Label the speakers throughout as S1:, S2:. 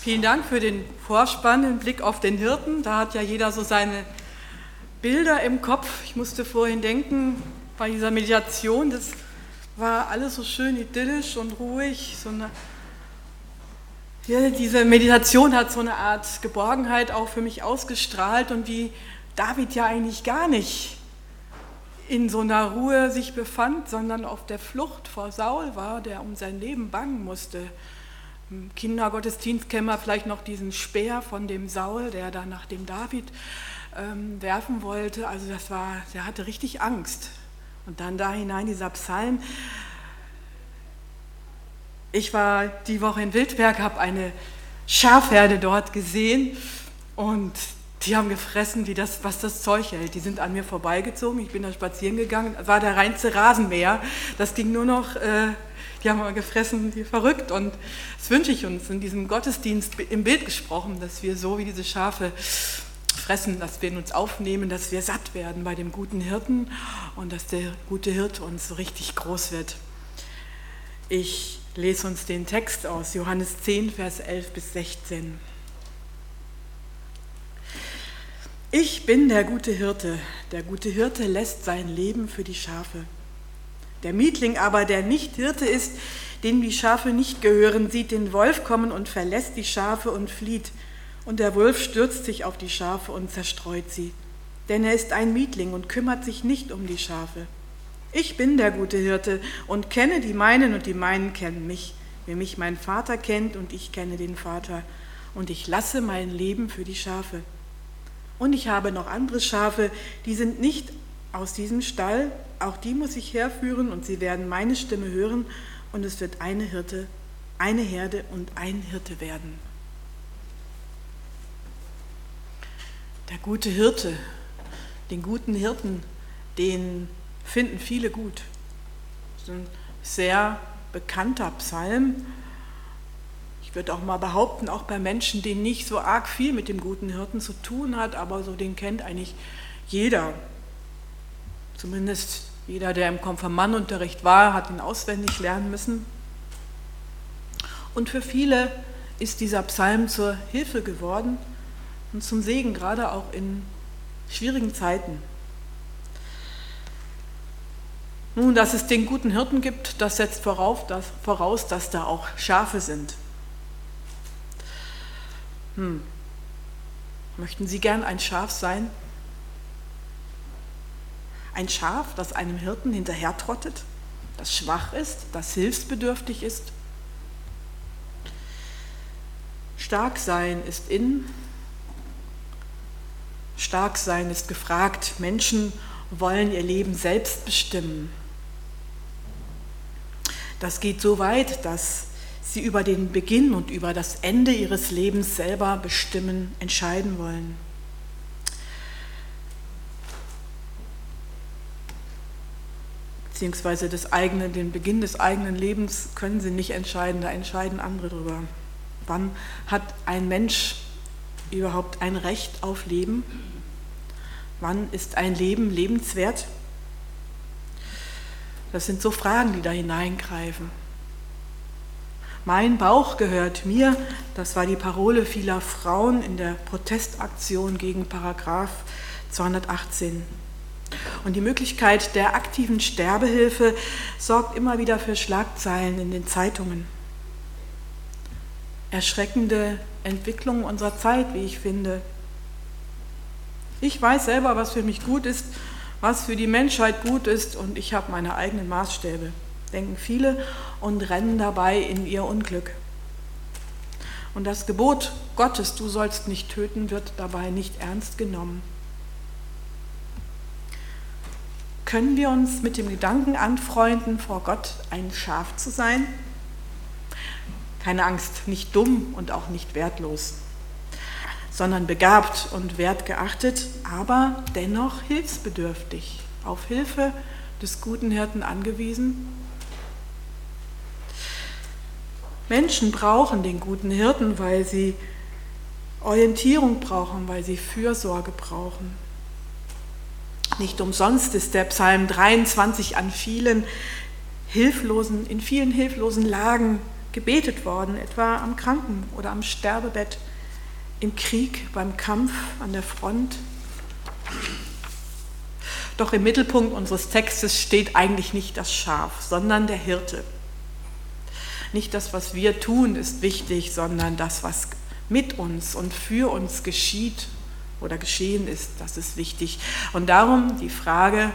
S1: Vielen Dank für den Vorspann, den Blick auf den Hirten. Da hat ja jeder so seine Bilder im Kopf. Ich musste vorhin denken, bei dieser Meditation, das war alles so schön idyllisch und ruhig. So eine, ja, diese Meditation hat so eine Art Geborgenheit auch für mich ausgestrahlt und wie David ja eigentlich gar nicht in so einer Ruhe sich befand, sondern auf der Flucht vor Saul war, der um sein Leben bangen musste. Im Kindergottesdienst kennen wir vielleicht noch diesen Speer von dem Saul, der da nach dem David ähm, werfen wollte. Also das war, der hatte richtig Angst. Und dann da hinein dieser Psalm. Ich war die Woche in Wildberg, habe eine Schafherde dort gesehen und die haben gefressen, wie das, was das Zeug hält. Die sind an mir vorbeigezogen, ich bin da spazieren gegangen, war der reinste Rasenmäher. Das ging nur noch, äh, die haben gefressen wie verrückt. Und das wünsche ich uns in diesem Gottesdienst im Bild gesprochen, dass wir so wie diese Schafe fressen, dass wir in uns aufnehmen, dass wir satt werden bei dem guten Hirten und dass der gute Hirte uns so richtig groß wird. Ich lese uns den Text aus Johannes 10, Vers 11 bis 16. Ich bin der gute Hirte. Der gute Hirte lässt sein Leben für die Schafe. Der Mietling aber, der nicht Hirte ist, dem die Schafe nicht gehören, sieht den Wolf kommen und verlässt die Schafe und flieht. Und der Wolf stürzt sich auf die Schafe und zerstreut sie. Denn er ist ein Mietling und kümmert sich nicht um die Schafe. Ich bin der gute Hirte und kenne die meinen und die meinen kennen mich, wie mich mein Vater kennt und ich kenne den Vater. Und ich lasse mein Leben für die Schafe. Und ich habe noch andere Schafe, die sind nicht aus diesem Stall, auch die muss ich herführen und sie werden meine Stimme hören und es wird eine Hirte, eine Herde und ein Hirte werden. Der gute Hirte, den guten Hirten, den finden viele gut. Das ist ein sehr bekannter Psalm, ich würde auch mal behaupten, auch bei Menschen, die nicht so arg viel mit dem guten Hirten zu tun hat, aber so den kennt eigentlich jeder. Zumindest jeder, der im Konfirmandunterricht war, hat ihn auswendig lernen müssen. Und für viele ist dieser Psalm zur Hilfe geworden und zum Segen, gerade auch in schwierigen Zeiten. Nun, dass es den guten Hirten gibt, das setzt voraus dass, voraus, dass da auch Schafe sind. Hm. Möchten Sie gern ein Schaf sein? Ein Schaf, das einem Hirten hinterhertrottet, das schwach ist, das hilfsbedürftig ist? Stark sein ist in, stark sein ist gefragt. Menschen wollen ihr Leben selbst bestimmen. Das geht so weit, dass sie über den Beginn und über das Ende ihres Lebens selber bestimmen, entscheiden wollen. Beziehungsweise das eigene, den Beginn des eigenen Lebens können sie nicht entscheiden, da entscheiden andere drüber. Wann hat ein Mensch überhaupt ein Recht auf Leben? Wann ist ein Leben lebenswert? Das sind so Fragen, die da hineingreifen. Mein Bauch gehört mir, das war die Parole vieler Frauen in der Protestaktion gegen Paragraph 218. Und die Möglichkeit der aktiven Sterbehilfe sorgt immer wieder für Schlagzeilen in den Zeitungen. Erschreckende Entwicklungen unserer Zeit, wie ich finde. Ich weiß selber, was für mich gut ist, was für die Menschheit gut ist und ich habe meine eigenen Maßstäbe denken viele und rennen dabei in ihr Unglück. Und das Gebot Gottes, du sollst nicht töten, wird dabei nicht ernst genommen. Können wir uns mit dem Gedanken anfreunden, vor Gott ein Schaf zu sein? Keine Angst, nicht dumm und auch nicht wertlos, sondern begabt und wertgeachtet, aber dennoch hilfsbedürftig, auf Hilfe des guten Hirten angewiesen Menschen brauchen den guten Hirten, weil sie Orientierung brauchen, weil sie Fürsorge brauchen. Nicht umsonst ist der Psalm 23 an vielen hilflosen, in vielen hilflosen Lagen gebetet worden, etwa am Kranken- oder am Sterbebett, im Krieg, beim Kampf an der Front. Doch im Mittelpunkt unseres Textes steht eigentlich nicht das Schaf, sondern der Hirte. Nicht das, was wir tun, ist wichtig, sondern das, was mit uns und für uns geschieht oder geschehen ist, das ist wichtig. Und darum die Frage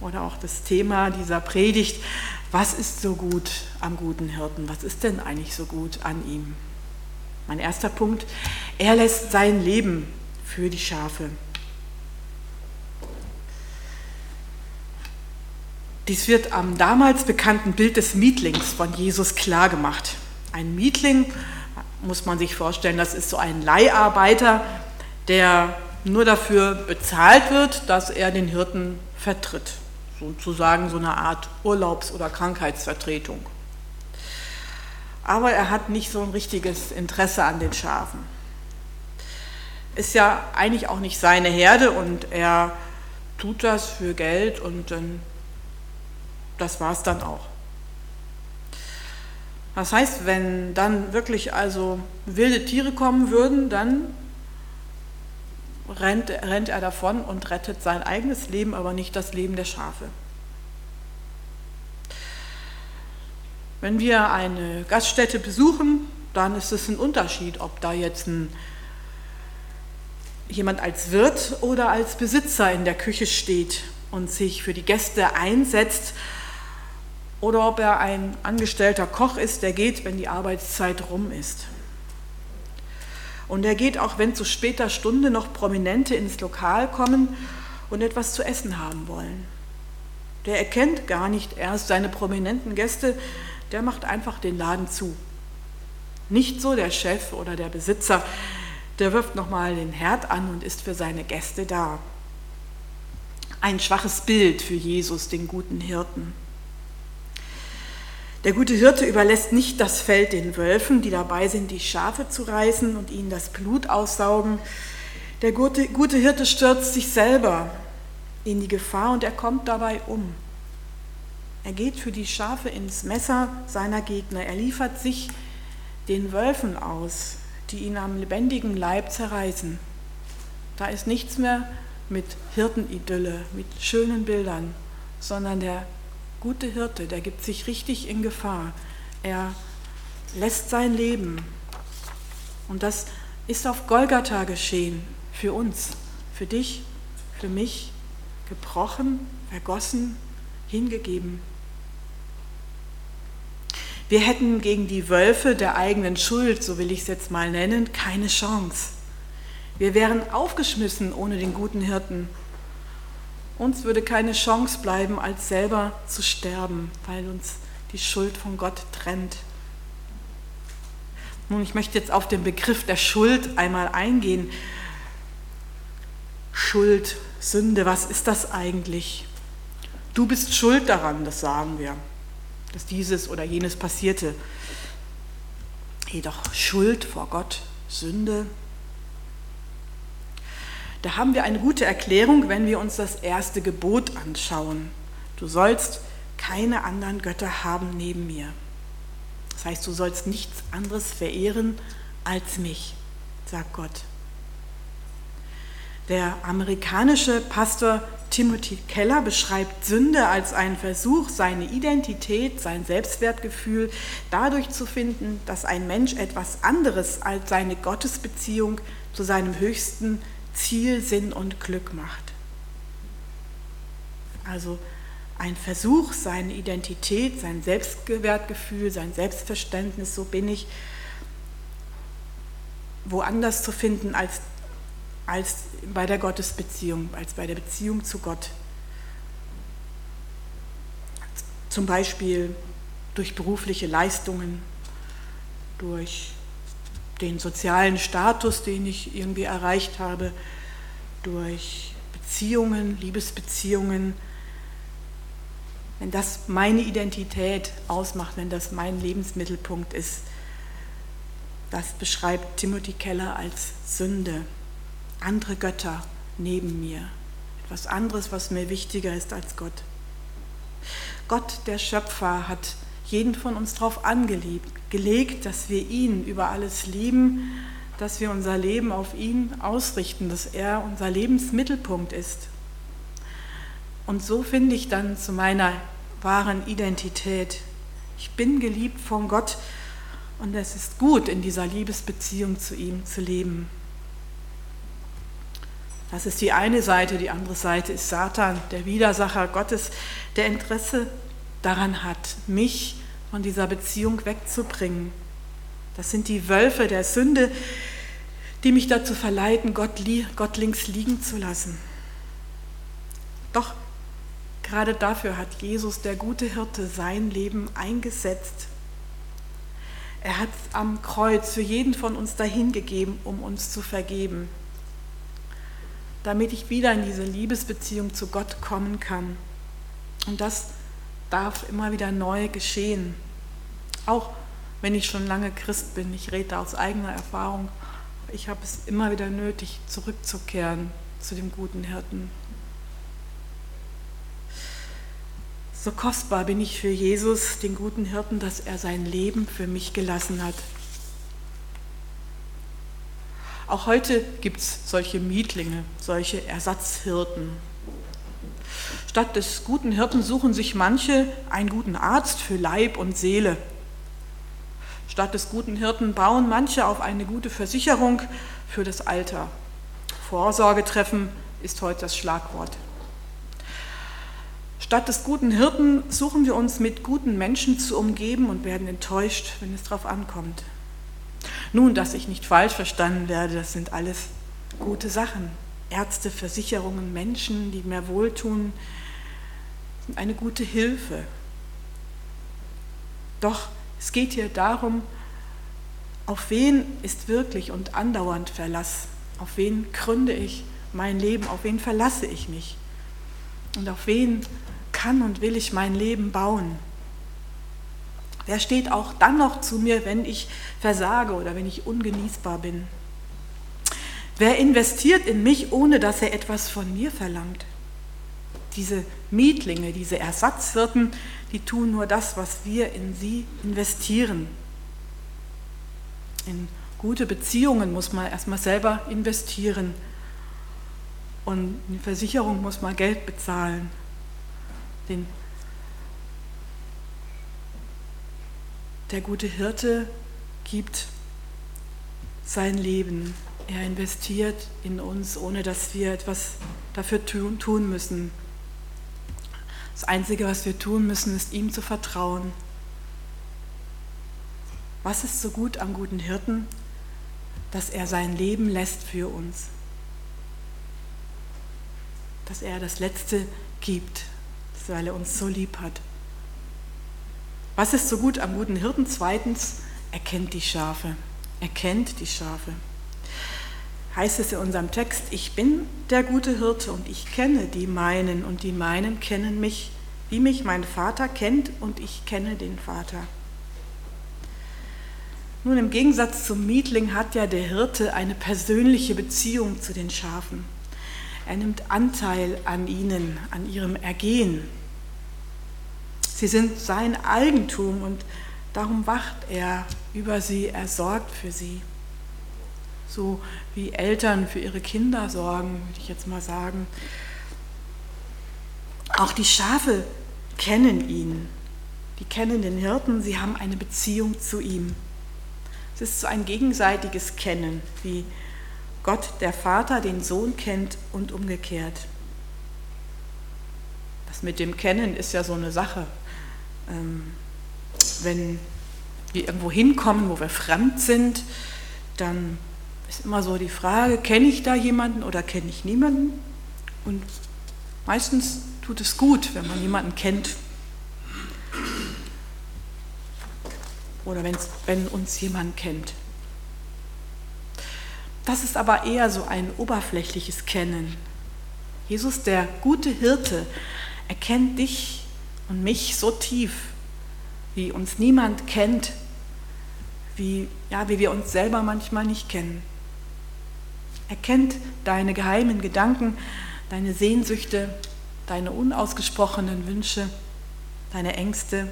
S1: oder auch das Thema dieser Predigt, was ist so gut am guten Hirten? Was ist denn eigentlich so gut an ihm? Mein erster Punkt, er lässt sein Leben für die Schafe. Dies wird am damals bekannten Bild des Mietlings von Jesus klar gemacht. Ein Mietling, muss man sich vorstellen, das ist so ein Leiharbeiter, der nur dafür bezahlt wird, dass er den Hirten vertritt. Sozusagen so eine Art Urlaubs- oder Krankheitsvertretung. Aber er hat nicht so ein richtiges Interesse an den Schafen. Ist ja eigentlich auch nicht seine Herde und er tut das für Geld und dann das war es dann auch. Das heißt, wenn dann wirklich also wilde Tiere kommen würden, dann rennt, rennt er davon und rettet sein eigenes Leben, aber nicht das Leben der Schafe. Wenn wir eine Gaststätte besuchen, dann ist es ein Unterschied, ob da jetzt ein, jemand als Wirt oder als Besitzer in der Küche steht und sich für die Gäste einsetzt oder ob er ein angestellter Koch ist, der geht, wenn die Arbeitszeit rum ist. Und er geht auch, wenn zu später Stunde noch Prominente ins Lokal kommen und etwas zu essen haben wollen. Der erkennt gar nicht erst seine prominenten Gäste, der macht einfach den Laden zu. Nicht so der Chef oder der Besitzer, der wirft nochmal den Herd an und ist für seine Gäste da. Ein schwaches Bild für Jesus, den guten Hirten. Der gute Hirte überlässt nicht das Feld den Wölfen, die dabei sind, die Schafe zu reißen und ihnen das Blut aussaugen. Der gute, gute Hirte stürzt sich selber in die Gefahr und er kommt dabei um. Er geht für die Schafe ins Messer seiner Gegner. Er liefert sich den Wölfen aus, die ihn am lebendigen Leib zerreißen. Da ist nichts mehr mit Hirtenidylle, mit schönen Bildern, sondern der gute Hirte, der gibt sich richtig in Gefahr. Er lässt sein Leben. Und das ist auf Golgatha geschehen, für uns, für dich, für mich, gebrochen, vergossen, hingegeben. Wir hätten gegen die Wölfe der eigenen Schuld, so will ich es jetzt mal nennen, keine Chance. Wir wären aufgeschmissen ohne den guten Hirten. Uns würde keine Chance bleiben, als selber zu sterben, weil uns die Schuld von Gott trennt. Nun, ich möchte jetzt auf den Begriff der Schuld einmal eingehen. Schuld, Sünde, was ist das eigentlich? Du bist schuld daran, das sagen wir, dass dieses oder jenes passierte. Jedoch Schuld vor Gott, Sünde, da haben wir eine gute Erklärung, wenn wir uns das erste Gebot anschauen. Du sollst keine anderen Götter haben neben mir. Das heißt, du sollst nichts anderes verehren als mich, sagt Gott. Der amerikanische Pastor Timothy Keller beschreibt Sünde als einen Versuch, seine Identität, sein Selbstwertgefühl dadurch zu finden, dass ein Mensch etwas anderes als seine Gottesbeziehung zu seinem höchsten Ziel, Sinn und Glück macht. Also ein Versuch, seine Identität, sein Selbstwertgefühl, sein Selbstverständnis, so bin ich, woanders zu finden als, als bei der Gottesbeziehung, als bei der Beziehung zu Gott. Zum Beispiel durch berufliche Leistungen, durch den sozialen Status, den ich irgendwie erreicht habe, durch Beziehungen, Liebesbeziehungen, wenn das meine Identität ausmacht, wenn das mein Lebensmittelpunkt ist, das beschreibt Timothy Keller als Sünde. Andere Götter neben mir. Etwas anderes, was mir wichtiger ist als Gott. Gott, der Schöpfer, hat jeden von uns darauf angelegt, dass wir ihn über alles lieben, dass wir unser Leben auf ihn ausrichten, dass er unser Lebensmittelpunkt ist. Und so finde ich dann zu meiner wahren Identität. Ich bin geliebt von Gott und es ist gut, in dieser Liebesbeziehung zu ihm zu leben. Das ist die eine Seite, die andere Seite ist Satan, der Widersacher Gottes, der Interesse daran hat, mich von dieser Beziehung wegzubringen. Das sind die Wölfe der Sünde, die mich dazu verleiten, Gott, Gott links liegen zu lassen. Doch gerade dafür hat Jesus, der gute Hirte, sein Leben eingesetzt. Er hat am Kreuz für jeden von uns dahingegeben, um uns zu vergeben, damit ich wieder in diese Liebesbeziehung zu Gott kommen kann. Und das darf immer wieder neu geschehen. Auch wenn ich schon lange Christ bin, ich rede aus eigener Erfahrung, ich habe es immer wieder nötig, zurückzukehren zu dem guten Hirten. So kostbar bin ich für Jesus, den guten Hirten, dass er sein Leben für mich gelassen hat. Auch heute gibt es solche Mietlinge, solche Ersatzhirten. Statt des guten Hirten suchen sich manche einen guten Arzt für Leib und Seele. Statt des guten Hirten bauen manche auf eine gute Versicherung für das Alter. Vorsorge treffen ist heute das Schlagwort. Statt des guten Hirten suchen wir uns mit guten Menschen zu umgeben und werden enttäuscht, wenn es darauf ankommt. Nun, dass ich nicht falsch verstanden werde, das sind alles gute Sachen. Ärzte, Versicherungen, Menschen, die mir wohltun, eine gute Hilfe. Doch es geht hier darum, auf wen ist wirklich und andauernd Verlass? Auf wen gründe ich mein Leben? Auf wen verlasse ich mich? Und auf wen kann und will ich mein Leben bauen? Wer steht auch dann noch zu mir, wenn ich versage oder wenn ich ungenießbar bin? Wer investiert in mich, ohne dass er etwas von mir verlangt? Diese Mietlinge, diese Ersatzwirten, die tun nur das, was wir in sie investieren. In gute Beziehungen muss man erstmal selber investieren. Und in die Versicherung muss man Geld bezahlen. Den der gute Hirte gibt sein Leben. Er investiert in uns, ohne dass wir etwas dafür tun müssen. Das Einzige, was wir tun müssen, ist ihm zu vertrauen. Was ist so gut am guten Hirten? Dass er sein Leben lässt für uns. Dass er das Letzte gibt, weil er uns so lieb hat. Was ist so gut am guten Hirten? Zweitens, er kennt die Schafe. Er kennt die Schafe. Heißt es in unserem Text, ich bin der gute Hirte und ich kenne die meinen und die meinen kennen mich, wie mich mein Vater kennt und ich kenne den Vater. Nun, im Gegensatz zum Mietling hat ja der Hirte eine persönliche Beziehung zu den Schafen. Er nimmt Anteil an ihnen, an ihrem Ergehen. Sie sind sein Eigentum und darum wacht er über sie, er sorgt für sie. So wie Eltern für ihre Kinder sorgen, würde ich jetzt mal sagen. Auch die Schafe kennen ihn. Die kennen den Hirten, sie haben eine Beziehung zu ihm. Es ist so ein gegenseitiges Kennen, wie Gott der Vater den Sohn kennt und umgekehrt. Das mit dem Kennen ist ja so eine Sache. Ähm, wenn wir irgendwo hinkommen, wo wir fremd sind, dann ist immer so die Frage, kenne ich da jemanden oder kenne ich niemanden? Und meistens tut es gut, wenn man jemanden kennt. Oder wenn uns jemand kennt. Das ist aber eher so ein oberflächliches Kennen. Jesus, der gute Hirte, erkennt dich und mich so tief, wie uns niemand kennt, wie, ja, wie wir uns selber manchmal nicht kennen. Er kennt deine geheimen Gedanken, deine Sehnsüchte, deine unausgesprochenen Wünsche, deine Ängste.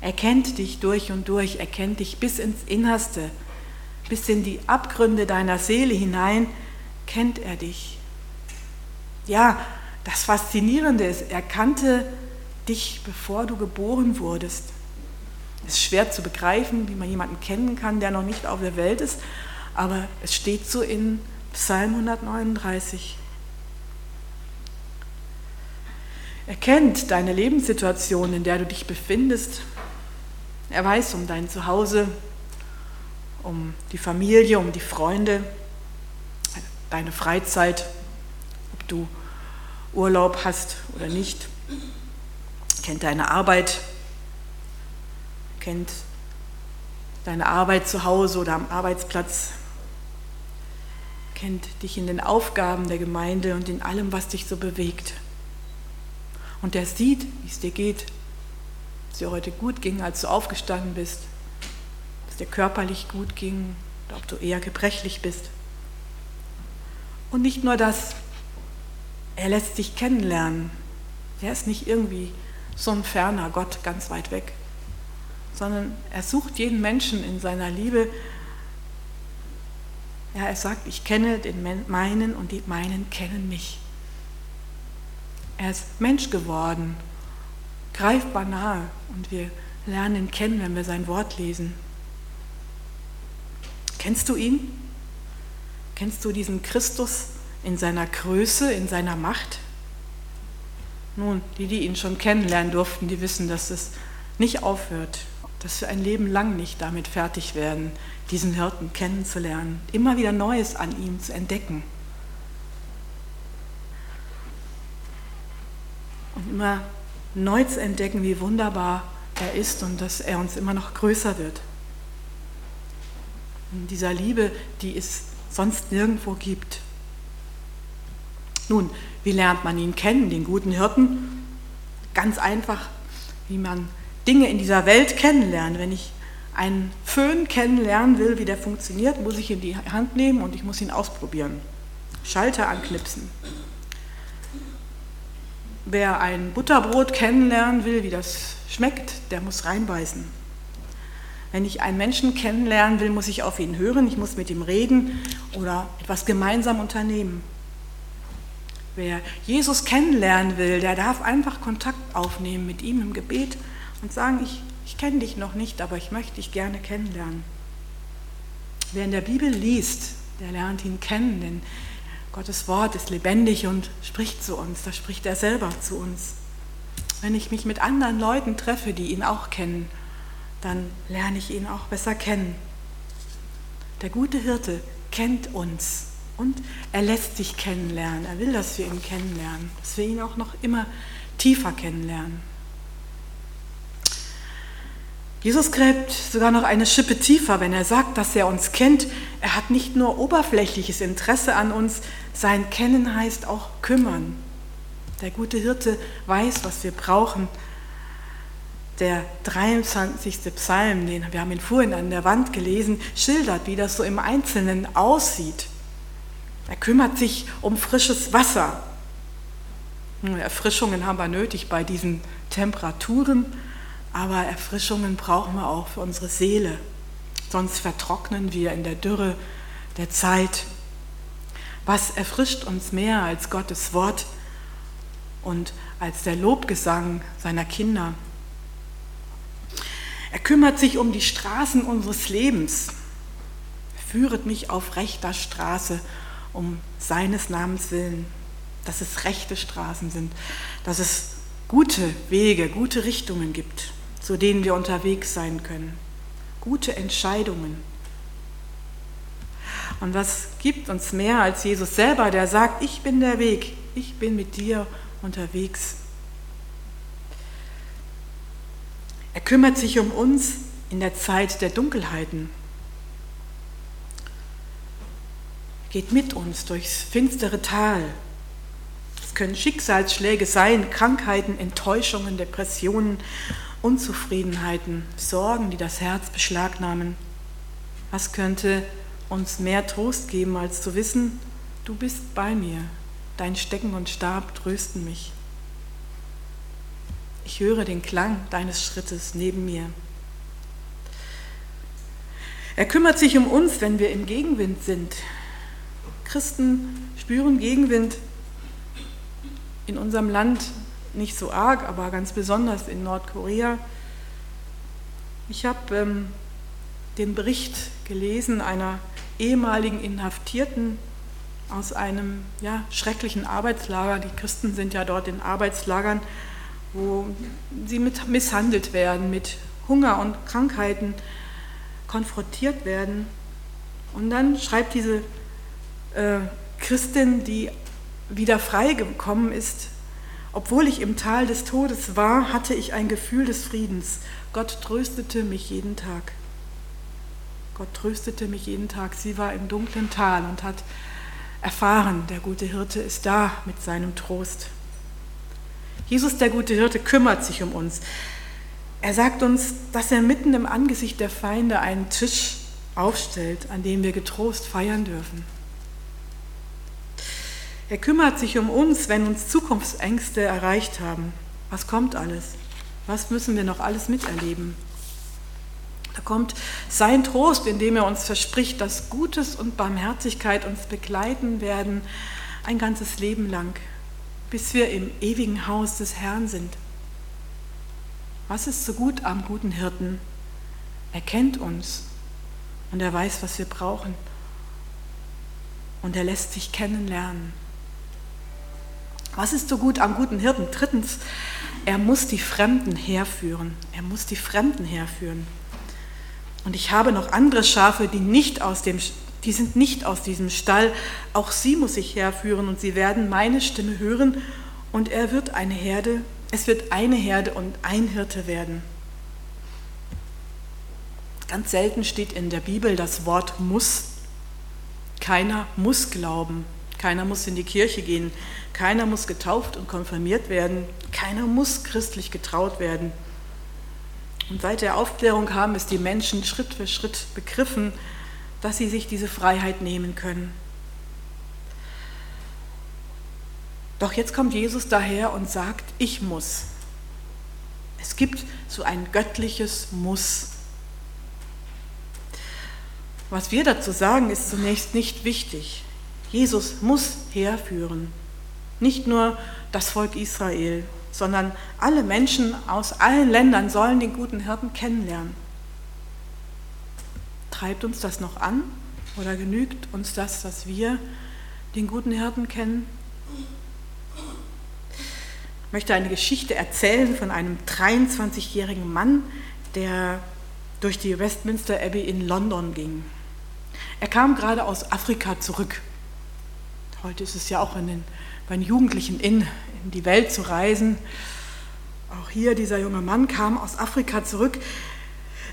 S1: Er kennt dich durch und durch, er kennt dich bis ins Innerste, bis in die Abgründe deiner Seele hinein, kennt er dich. Ja, das Faszinierende ist, er kannte dich, bevor du geboren wurdest. Es ist schwer zu begreifen, wie man jemanden kennen kann, der noch nicht auf der Welt ist, aber es steht so in Psalm 139. Er kennt deine Lebenssituation, in der du dich befindest. Er weiß um dein Zuhause, um die Familie, um die Freunde, deine Freizeit, ob du Urlaub hast oder nicht. Kennt deine Arbeit, kennt deine Arbeit zu Hause oder am Arbeitsplatz, kennt dich in den Aufgaben der Gemeinde und in allem, was dich so bewegt. Und er sieht, wie es dir geht, dass dir heute gut ging, als du aufgestanden bist, dass dir körperlich gut ging, oder ob du eher gebrechlich bist. Und nicht nur das, er lässt dich kennenlernen. Er ist nicht irgendwie so ein ferner Gott ganz weit weg, sondern er sucht jeden Menschen in seiner Liebe ja, er sagt, ich kenne den meinen und die meinen kennen mich. Er ist Mensch geworden, greifbar nahe und wir lernen ihn kennen, wenn wir sein Wort lesen. Kennst du ihn? Kennst du diesen Christus in seiner Größe, in seiner Macht? Nun, die, die ihn schon kennenlernen durften, die wissen, dass es nicht aufhört, dass wir ein Leben lang nicht damit fertig werden, diesen Hirten kennenzulernen, immer wieder Neues an ihm zu entdecken. Und immer neu zu entdecken, wie wunderbar er ist und dass er uns immer noch größer wird. In dieser Liebe, die es sonst nirgendwo gibt. Nun, wie lernt man ihn kennen, den guten Hirten? Ganz einfach, wie man Dinge in dieser Welt kennenlernt. Wenn ich einen Föhn kennenlernen will, wie der funktioniert, muss ich ihn in die Hand nehmen und ich muss ihn ausprobieren. Schalter anknipsen. Wer ein Butterbrot kennenlernen will, wie das schmeckt, der muss reinbeißen. Wenn ich einen Menschen kennenlernen will, muss ich auf ihn hören, ich muss mit ihm reden oder etwas gemeinsam unternehmen. Wer Jesus kennenlernen will, der darf einfach Kontakt aufnehmen mit ihm im Gebet und sagen, ich ich kenne dich noch nicht, aber ich möchte dich gerne kennenlernen. Wer in der Bibel liest, der lernt ihn kennen, denn Gottes Wort ist lebendig und spricht zu uns, da spricht er selber zu uns. Wenn ich mich mit anderen Leuten treffe, die ihn auch kennen, dann lerne ich ihn auch besser kennen. Der gute Hirte kennt uns und er lässt sich kennenlernen. Er will, dass wir ihn kennenlernen, dass wir ihn auch noch immer tiefer kennenlernen. Jesus gräbt sogar noch eine Schippe tiefer, wenn er sagt, dass er uns kennt. Er hat nicht nur oberflächliches Interesse an uns, sein Kennen heißt auch kümmern. Der gute Hirte weiß, was wir brauchen. Der 23. Psalm, den wir haben ihn vorhin an der Wand gelesen, schildert, wie das so im Einzelnen aussieht. Er kümmert sich um frisches Wasser. Erfrischungen haben wir nötig bei diesen Temperaturen. Aber Erfrischungen brauchen wir auch für unsere Seele. Sonst vertrocknen wir in der Dürre der Zeit. Was erfrischt uns mehr als Gottes Wort und als der Lobgesang seiner Kinder? Er kümmert sich um die Straßen unseres Lebens. Führet mich auf rechter Straße um seines Namens willen, dass es rechte Straßen sind, dass es gute Wege, gute Richtungen gibt zu denen wir unterwegs sein können. Gute Entscheidungen. Und was gibt uns mehr als Jesus selber, der sagt, ich bin der Weg, ich bin mit dir unterwegs. Er kümmert sich um uns in der Zeit der Dunkelheiten. Geht mit uns durchs finstere Tal. Es können Schicksalsschläge sein, Krankheiten, Enttäuschungen, Depressionen Unzufriedenheiten, Sorgen, die das Herz beschlagnahmen. Was könnte uns mehr Trost geben, als zu wissen, du bist bei mir, dein Stecken und Stab trösten mich. Ich höre den Klang deines Schrittes neben mir. Er kümmert sich um uns, wenn wir im Gegenwind sind. Christen spüren Gegenwind in unserem Land nicht so arg, aber ganz besonders in Nordkorea. Ich habe ähm, den Bericht gelesen einer ehemaligen Inhaftierten aus einem ja, schrecklichen Arbeitslager. Die Christen sind ja dort in Arbeitslagern, wo sie mit misshandelt werden, mit Hunger und Krankheiten konfrontiert werden. Und dann schreibt diese äh, Christin, die wieder freigekommen ist, obwohl ich im Tal des Todes war, hatte ich ein Gefühl des Friedens. Gott tröstete mich jeden Tag. Gott tröstete mich jeden Tag. Sie war im dunklen Tal und hat erfahren, der gute Hirte ist da mit seinem Trost. Jesus, der gute Hirte, kümmert sich um uns. Er sagt uns, dass er mitten im Angesicht der Feinde einen Tisch aufstellt, an dem wir getrost feiern dürfen. Er kümmert sich um uns, wenn uns Zukunftsängste erreicht haben. Was kommt alles? Was müssen wir noch alles miterleben? Da kommt sein Trost, indem er uns verspricht, dass Gutes und Barmherzigkeit uns begleiten werden ein ganzes Leben lang, bis wir im ewigen Haus des Herrn sind. Was ist so gut am guten Hirten? Er kennt uns und er weiß, was wir brauchen. Und er lässt sich kennenlernen. Was ist so gut am guten Hirten? Drittens, er muss die Fremden herführen. Er muss die Fremden herführen. Und ich habe noch andere Schafe, die nicht aus dem, die sind nicht aus diesem Stall. Auch sie muss ich herführen und sie werden meine Stimme hören und er wird eine Herde, es wird eine Herde und ein Hirte werden. Ganz selten steht in der Bibel das Wort muss. Keiner muss glauben, keiner muss in die Kirche gehen, keiner muss getauft und konfirmiert werden. Keiner muss christlich getraut werden. Und seit der Aufklärung haben es die Menschen Schritt für Schritt begriffen, dass sie sich diese Freiheit nehmen können. Doch jetzt kommt Jesus daher und sagt, ich muss. Es gibt so ein göttliches Muss. Was wir dazu sagen, ist zunächst nicht wichtig. Jesus muss herführen. Nicht nur das Volk Israel, sondern alle Menschen aus allen Ländern sollen den guten Hirten kennenlernen. Treibt uns das noch an oder genügt uns das, dass wir den guten Hirten kennen? Ich möchte eine Geschichte erzählen von einem 23-jährigen Mann, der durch die Westminster Abbey in London ging. Er kam gerade aus Afrika zurück. Heute ist es ja auch den bei den Jugendlichen in, in die Welt zu reisen. Auch hier, dieser junge Mann kam aus Afrika zurück.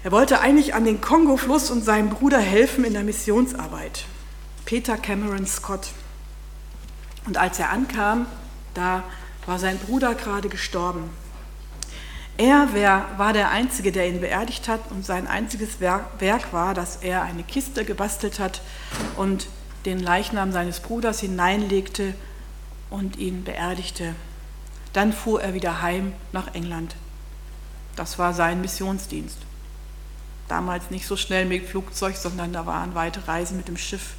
S1: Er wollte eigentlich an den Kongo-Fluss und seinem Bruder helfen in der Missionsarbeit. Peter Cameron Scott. Und als er ankam, da war sein Bruder gerade gestorben. Er war der Einzige, der ihn beerdigt hat und sein einziges Werk war, dass er eine Kiste gebastelt hat und den Leichnam seines Bruders hineinlegte und ihn beerdigte. Dann fuhr er wieder heim nach England. Das war sein Missionsdienst. Damals nicht so schnell mit Flugzeug, sondern da waren weite Reisen mit dem Schiff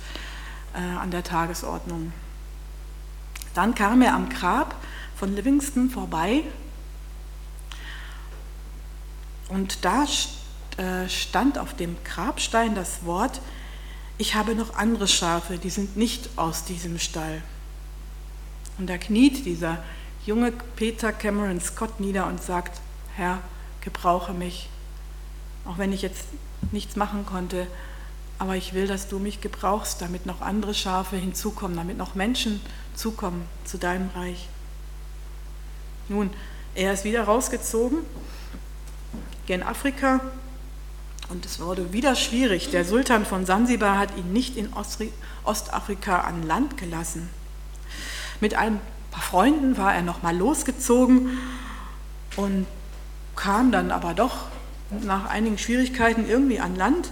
S1: äh, an der Tagesordnung. Dann kam er am Grab von Livingston vorbei und da äh, stand auf dem Grabstein das Wort, ich habe noch andere Schafe, die sind nicht aus diesem Stall. Und da kniet dieser junge Peter Cameron Scott nieder und sagt, Herr, gebrauche mich, auch wenn ich jetzt nichts machen konnte, aber ich will, dass du mich gebrauchst, damit noch andere Schafe hinzukommen, damit noch Menschen zukommen zu deinem Reich. Nun, er ist wieder rausgezogen, gen Afrika, und es wurde wieder schwierig. Der Sultan von Sansibar hat ihn nicht in Ostafrika an Land gelassen. Mit ein paar Freunden war er nochmal losgezogen und kam dann aber doch nach einigen Schwierigkeiten irgendwie an Land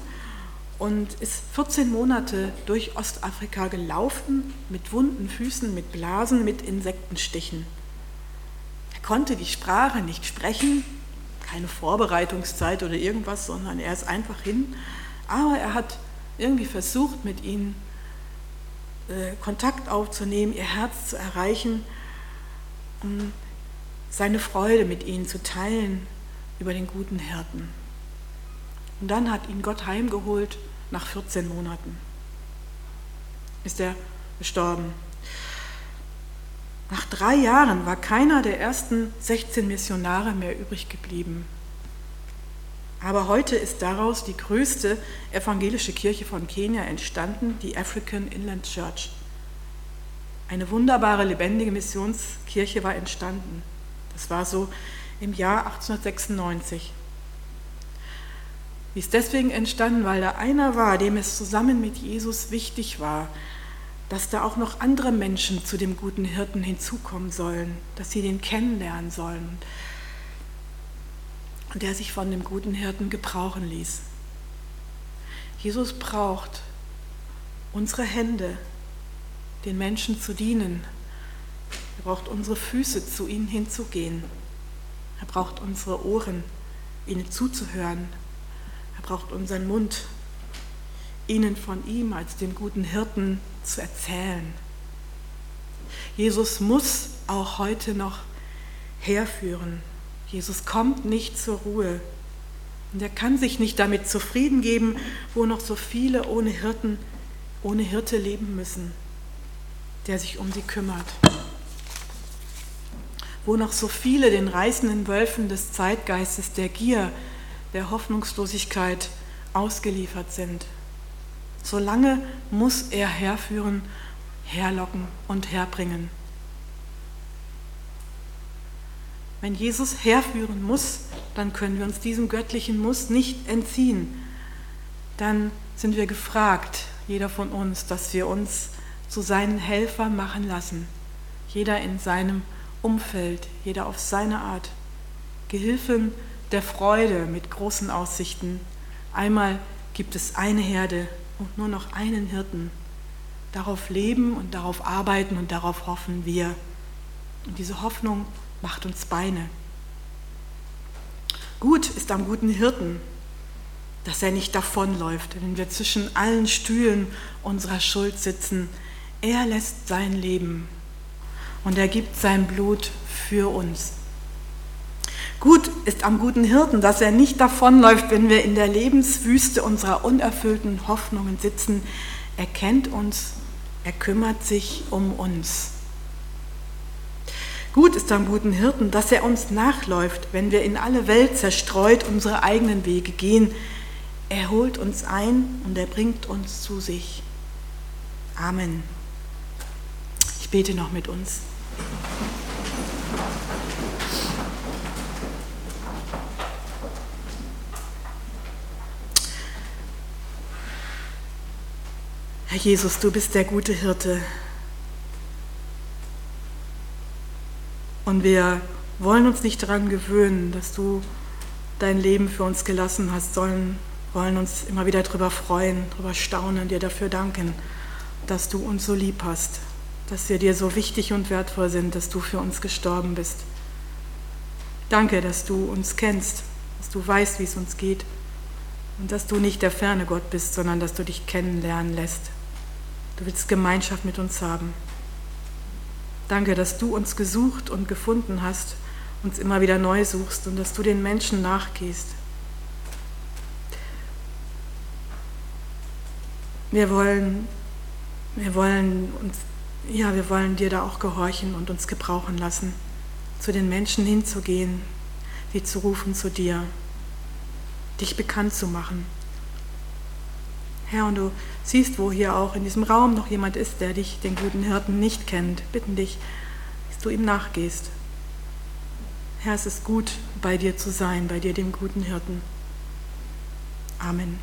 S1: und ist 14 Monate durch Ostafrika gelaufen mit wunden Füßen, mit Blasen, mit Insektenstichen. Er konnte die Sprache nicht sprechen, keine Vorbereitungszeit oder irgendwas, sondern er ist einfach hin. Aber er hat irgendwie versucht, mit ihnen äh, Kontakt aufzunehmen, ihr Herz zu erreichen, um seine Freude mit ihnen zu teilen über den guten Hirten. Und dann hat ihn Gott heimgeholt nach 14 Monaten. Ist er gestorben. Nach drei Jahren war keiner der ersten 16 Missionare mehr übrig geblieben. Aber heute ist daraus die größte evangelische Kirche von Kenia entstanden, die African Inland Church. Eine wunderbare, lebendige Missionskirche war entstanden. Das war so im Jahr 1896. Die ist deswegen entstanden, weil da einer war, dem es zusammen mit Jesus wichtig war, dass da auch noch andere Menschen zu dem guten Hirten hinzukommen sollen, dass sie den kennenlernen sollen und der sich von dem guten Hirten gebrauchen ließ. Jesus braucht unsere Hände, den Menschen zu dienen. Er braucht unsere Füße, zu ihnen hinzugehen. Er braucht unsere Ohren, ihnen zuzuhören. Er braucht unseren Mund, ihnen von ihm als dem guten Hirten zu erzählen. Jesus muss auch heute noch herführen. Jesus kommt nicht zur Ruhe. Und er kann sich nicht damit zufrieden geben, wo noch so viele ohne Hirten, ohne Hirte leben müssen, der sich um sie kümmert. Wo noch so viele den reißenden Wölfen des Zeitgeistes, der Gier, der Hoffnungslosigkeit ausgeliefert sind. Solange muss er herführen, herlocken und herbringen. Wenn Jesus herführen muss, dann können wir uns diesem göttlichen Muss nicht entziehen. Dann sind wir gefragt, jeder von uns, dass wir uns zu seinen Helfern machen lassen. Jeder in seinem Umfeld, jeder auf seine Art. Gehilfen der Freude mit großen Aussichten. Einmal gibt es eine Herde und nur noch einen Hirten. Darauf leben und darauf arbeiten und darauf hoffen wir. Und diese Hoffnung macht uns Beine. Gut ist am guten Hirten, dass er nicht davonläuft, wenn wir zwischen allen Stühlen unserer Schuld sitzen. Er lässt sein Leben und er gibt sein Blut für uns. Gut ist am guten Hirten, dass er nicht davonläuft, wenn wir in der Lebenswüste unserer unerfüllten Hoffnungen sitzen. Er kennt uns, er kümmert sich um uns. Gut ist am guten Hirten, dass er uns nachläuft, wenn wir in alle Welt zerstreut unsere eigenen Wege gehen. Er holt uns ein und er bringt uns zu sich. Amen. Ich bete noch mit uns. Herr Jesus, du bist der gute Hirte. Und wir wollen uns nicht daran gewöhnen, dass du dein Leben für uns gelassen hast, sollen, wollen uns immer wieder darüber freuen, darüber staunen, dir dafür danken, dass du uns so lieb hast, dass wir dir so wichtig und wertvoll sind, dass du für uns gestorben bist. Danke, dass du uns kennst, dass du weißt, wie es uns geht und dass du nicht der ferne Gott bist, sondern dass du dich kennenlernen lässt. Du willst Gemeinschaft mit uns haben. Danke, dass du uns gesucht und gefunden hast, uns immer wieder neu suchst und dass du den Menschen nachgehst. Wir wollen, wir wollen uns, ja, wir wollen dir da auch gehorchen und uns gebrauchen lassen, zu den Menschen hinzugehen, sie zu rufen zu dir, dich bekannt zu machen. Herr, und du siehst, wo hier auch in diesem Raum noch jemand ist, der dich, den guten Hirten, nicht kennt, bitten dich, dass du ihm nachgehst. Herr, es ist gut, bei dir zu sein, bei dir, dem guten Hirten. Amen.